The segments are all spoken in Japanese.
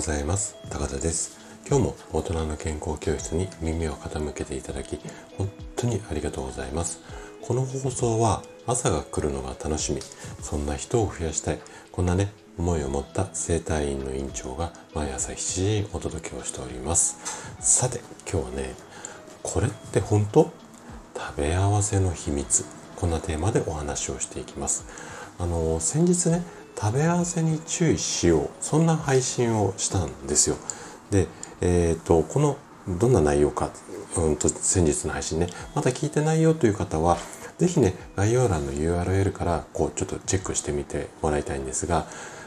ございます。高田です。今日も大人の健康教室に耳を傾けていただき本当にありがとうございます。この放送は朝が来るのが楽しみ。そんな人を増やしたい。こんなね思いを持った生体院の院長が毎朝7時にお届けをしております。さて今日はねこれって本当？食べ合わせの秘密。こんなテーマでお話をしていきます。あの先日ね食べ合わせに注意しよう。そんな配信をしたんですよ。でえっ、ー、とこのどんな内容か、うんと先日の配信ね。まだ聞いてないよという方は是非ね概要欄の URL からこうちょっとチェックしてみてもらいたいんですが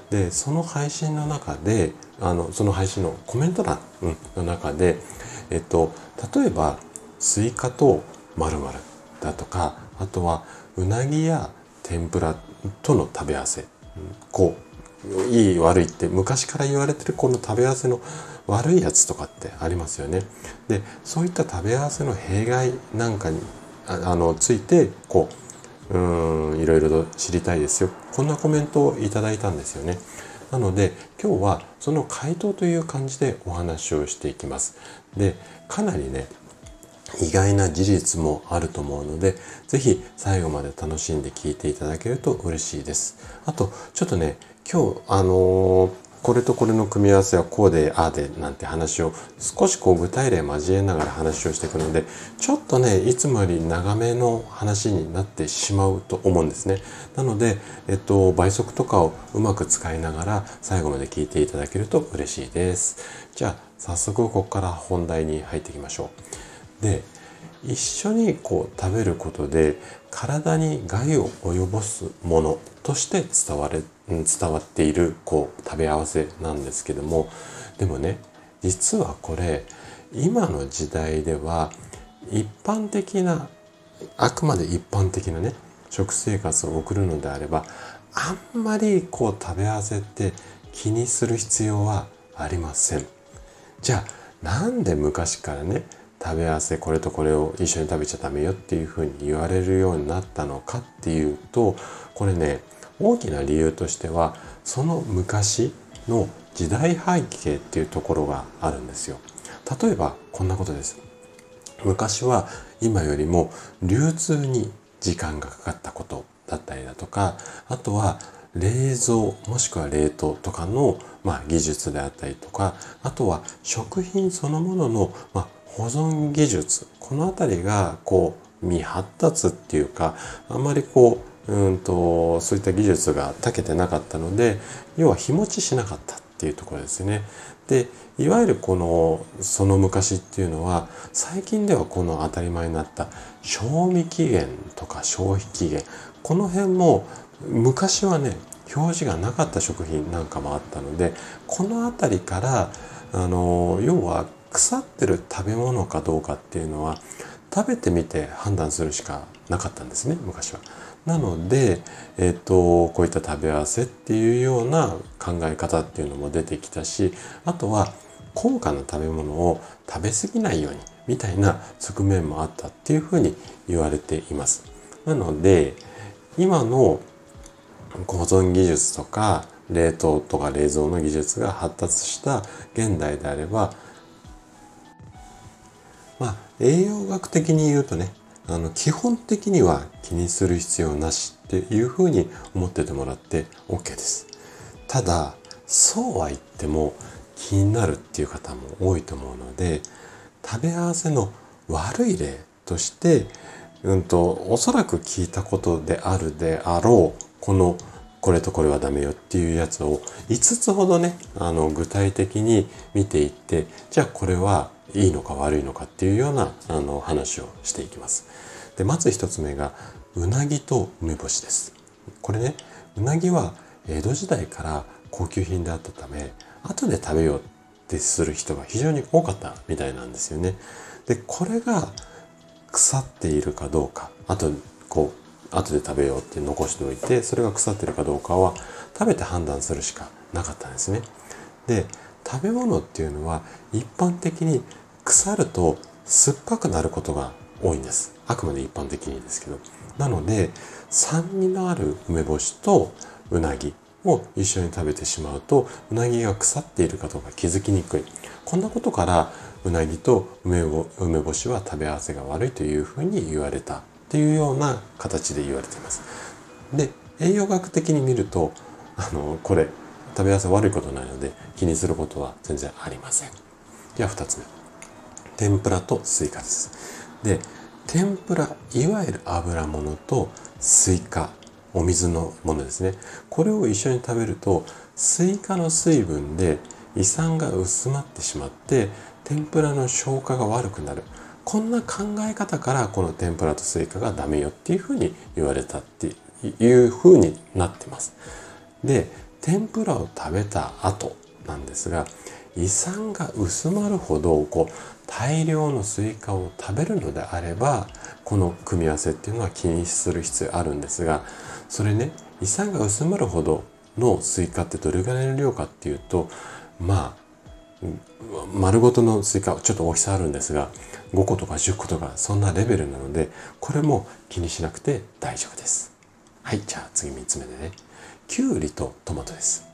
でその配信の中であのその配信のコメント欄、うん、の中で、えっと、例えばスイカと〇〇だとかあとはうなぎや天ぷらとの食べ合わせ。こういい悪いって昔から言われてるこの食べ合わせの悪いやつとかってありますよね。でそういった食べ合わせの弊害なんかにあのついてこううんいろいろと知りたいですよこんなコメントをいただいたんですよね。なので今日はその回答という感じでお話をしていきます。でかなりね意外な事実もあると思うので、ぜひ最後まで楽しんで聞いていただけると嬉しいです。あと、ちょっとね、今日、あのー、これとこれの組み合わせはこうで、ああで、なんて話を少しこう具体例交えながら話をしていくので、ちょっとね、いつもより長めの話になってしまうと思うんですね。なので、えっと、倍速とかをうまく使いながら最後まで聞いていただけると嬉しいです。じゃあ、早速ここから本題に入っていきましょう。で一緒にこう食べることで体に害を及ぼすものとして伝われ伝わっているこう食べ合わせなんですけどもでもね実はこれ今の時代では一般的なあくまで一般的なね食生活を送るのであればあんまりこう食べ合わせって気にする必要はありません。じゃあなんで昔からね食べ合わせこれとこれを一緒に食べちゃダメよっていうふうに言われるようになったのかっていうとこれね大きな理由としてはその昔の時代背景っていうところがあるんですよ。例えばこんなことです。昔は今よりも流通に時間がかかったことだったりだとかあとは冷蔵もしくは冷凍とかの、まあ、技術であったりとかあとは食品そのものの、まあ、保存技術この辺りがこう未発達っていうかあんまりこううんとそういった技術が長けてなかったので要は日持ちしなかったっていうところですね。でいわゆるこのその昔っていうのは最近ではこの当たり前になった賞味期限とか消費期限この辺も昔はね表示がなかった食品なんかもあったのでこの辺りからあの要は腐ってる食べ物かどうかっていうのは食べてみて判断するしかなかったんですね昔は。なので、えっ、とこういった食べ合わせっていうような考え方っていうのも出てきたしあとは高価な食べ物を食べ過ぎないようにみたいな側面もあったっていうふうに言われています。なので今の保存技術とか冷凍とか冷蔵の技術が発達した現代であればまあ、栄養学的に言うとねあの基本的には気にする必要なしっていうふうに思っててもらって OK です。ただそうは言っても気になるっていう方も多いと思うので食べ合わせの悪い例としてうんとおそらく聞いたことであるであろうこのこれとこれはダメよっていうやつを5つほどねあの具体的に見ていってじゃあこれはいいのか悪いのかっていうようなあの話をしていきます。でまず1つ目がうなぎと梅干しです。これねうなぎは江戸時代から高級品であったため後で食べようってする人が非常に多かったみたいなんですよね。でこれが腐っているかどうかあとこう後で食べようって残しておいてそれが腐ってるかどうかは食べて判断するしかなかったんですね。で食べ物っていうのは一般的に腐ると酸っぱくなることが多いんです。あくまで一般的にですけど。なので、酸味のある梅干しとうなぎを一緒に食べてしまうとうなぎが腐っているかどうか気づきにくいこんなことからうなぎと梅梅干しは食べ合わせが悪いというふうに言われたっていうような形で言われています。で栄養学的に見るとあのこれ食べ合わせ悪いことないので気にすることは全然ありません。では2つ目。天ぷらとスイカです。で天ぷらいわゆる油物とスイカお水のものですね。これを一緒に食べるとスイカの水分で胃酸が薄まってしまって天ぷらの消化が悪くなる。こんな考え方からこの天ぷらとスイカがダメよっていうふうに言われたっていうふうになってます。で天ぷらを食べた後なんですが胃酸が薄まるほどこう大量のスイカを食べるのであればこの組み合わせっていうのは気にする必要あるんですがそれね胃酸が薄まるほどのスイカってどれぐらいの量かっていうとまあ丸ごとのスイカちょっと大きさあるんですが5個とか10個とかそんなレベルなのでこれも気にしなくて大丈夫です。はいじゃあ次3つ目でね。きゅうりとトマトです。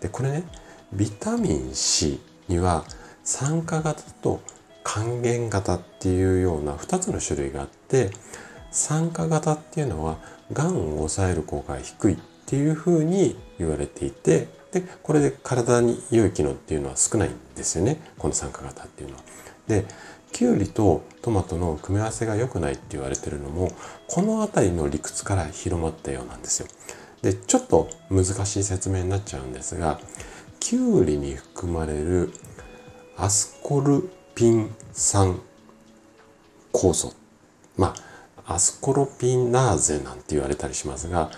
でこれねビタミン C には酸化型と還元型っていうような2つの種類があって酸化型っていうのはがんを抑える効果が低いっていうふうに言われていてでこれで体に良い機能っていうのは少ないんですよねこの酸化型っていうのは。できゅうりとトマトの組み合わせが良くないって言われてるのもこの辺りの理屈から広まったようなんですよ。でちょっと難しい説明になっちゃうんですがきゅうりに含まれるアスコルピン酸酵素まあアスコロピナーゼなんて言われたりしますが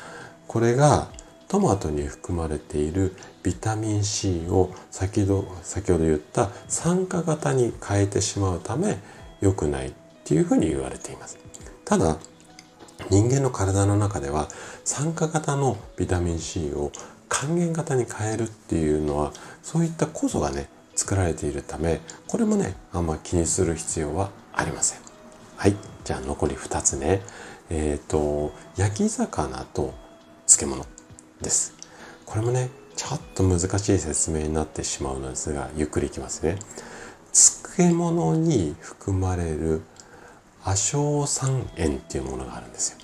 これがトマトに含まれているビタミン C を先ほど先ほど言った酸化型に変えてしまうため良くないっていうふうに言われています。ただ人間の体の中では酸化型のビタミン C を還元型に変えるっていうのはそういった酵素がね作られているためこれもねあんま気にする必要はありません。はいじゃあ残り2つねえっ、ー、と焼き魚と漬物です。これもね、ちょっと難しい説明になってしまうのですが、ゆっくりいきますね。漬物に含まれる亜硝酸塩っていうものがあるんですよ。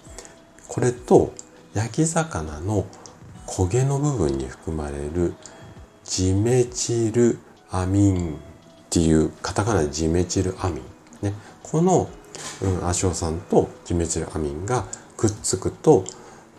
これと焼き魚の焦げの部分に含まれるジメチルアミンっていうカタカナジメチルアミンねこの、うん、亜硝酸とジメチルアミンがくっつくと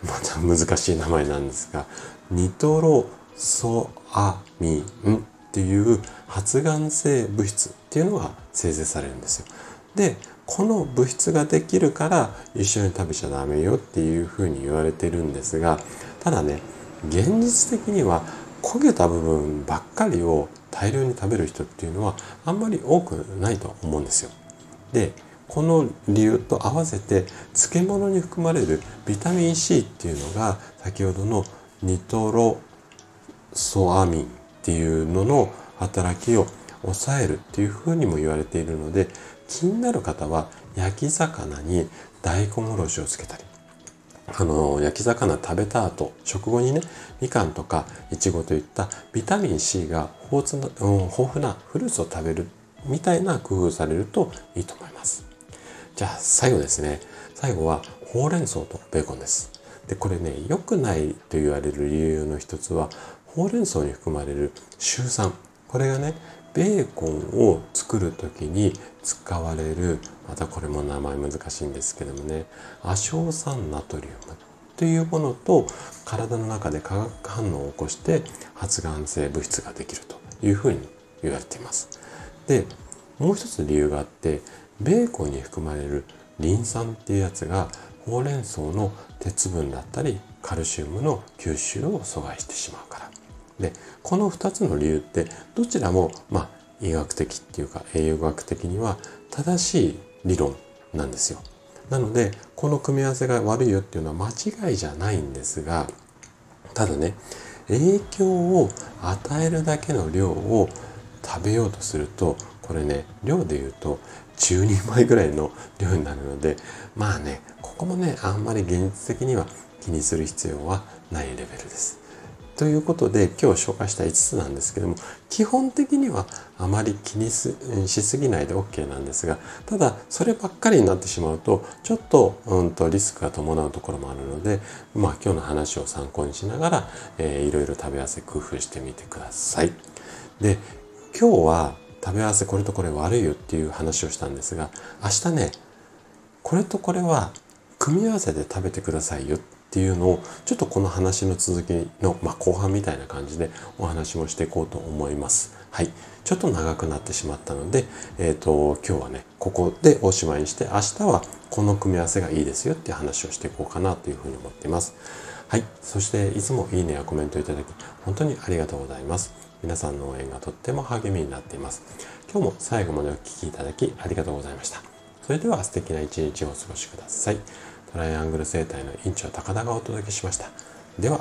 また難しい名前なんですがニトロソアミンっていう発がん性物質っていうのが生成されるんですよ。でこの物質ができるから一緒に食べちゃダメよっていうふうに言われてるんですがただね現実的には焦げた部分ばっかりを大量に食べる人っていうのはあんまり多くないと思うんですよ。でこの理由と合わせて漬物に含まれるビタミン C っていうのが先ほどのニトロソアミンっていうのの働きを抑えるっていうふうにも言われているので気になる方は焼き魚に大根おろしをつけたりあの焼き魚食べた後食後にねみかんとかいちごといったビタミン C が豊富なフルーツを食べるみたいな工夫されるといいと思います。じゃあ最後ですね。最後はほうれん草とベーコンです。で、これね、良くないと言われる理由の一つは、ほうれん草に含まれるシュウ酸。これがね、ベーコンを作る時に使われる、またこれも名前難しいんですけどもね、亜硝酸ナトリウムというものと体の中で化学反応を起こして発がん性物質ができるというふうに言われています。で、もう一つ理由があって、ベーコンに含まれるリン酸っていうやつがほうれん草の鉄分だったりカルシウムの吸収を阻害してしまうから。でこの2つの理由ってどちらもまあ医学的っていうか栄養学的には正しい理論なんですよ。なのでこの組み合わせが悪いよっていうのは間違いじゃないんですがただね影響を与えるだけの量を食べようとするとこれね量で言うと10人前ぐらいの量になるのでまあねここもねあんまり現実的には気にする必要はないレベルです。ということで今日紹介した5つなんですけども基本的にはあまり気にしすぎないで OK なんですがただそればっかりになってしまうとちょっと,、うんとリスクが伴うところもあるので、まあ、今日の話を参考にしながら、えー、いろいろ食べ合わせ工夫してみてください。で今日は食べ合わせこれとこれ悪いよっていう話をしたんですが明日ねこれとこれは組み合わせて食べてくださいよっていうのをちょっとこの話の続きの、まあ、後半みたいな感じでお話もしていこうと思います。はい。ちょっと長くなってしまったので、えっ、ー、と、今日はね、ここでおしまいにして、明日はこの組み合わせがいいですよっていう話をしていこうかなというふうに思っています。はい。そして、いつもいいねやコメントいただき、本当にありがとうございます。皆さんの応援がとっても励みになっています。今日も最後までお聴きいただきありがとうございました。それでは素敵な一日をお過ごしください。トライアングル生態の院長高田がお届けしました。では。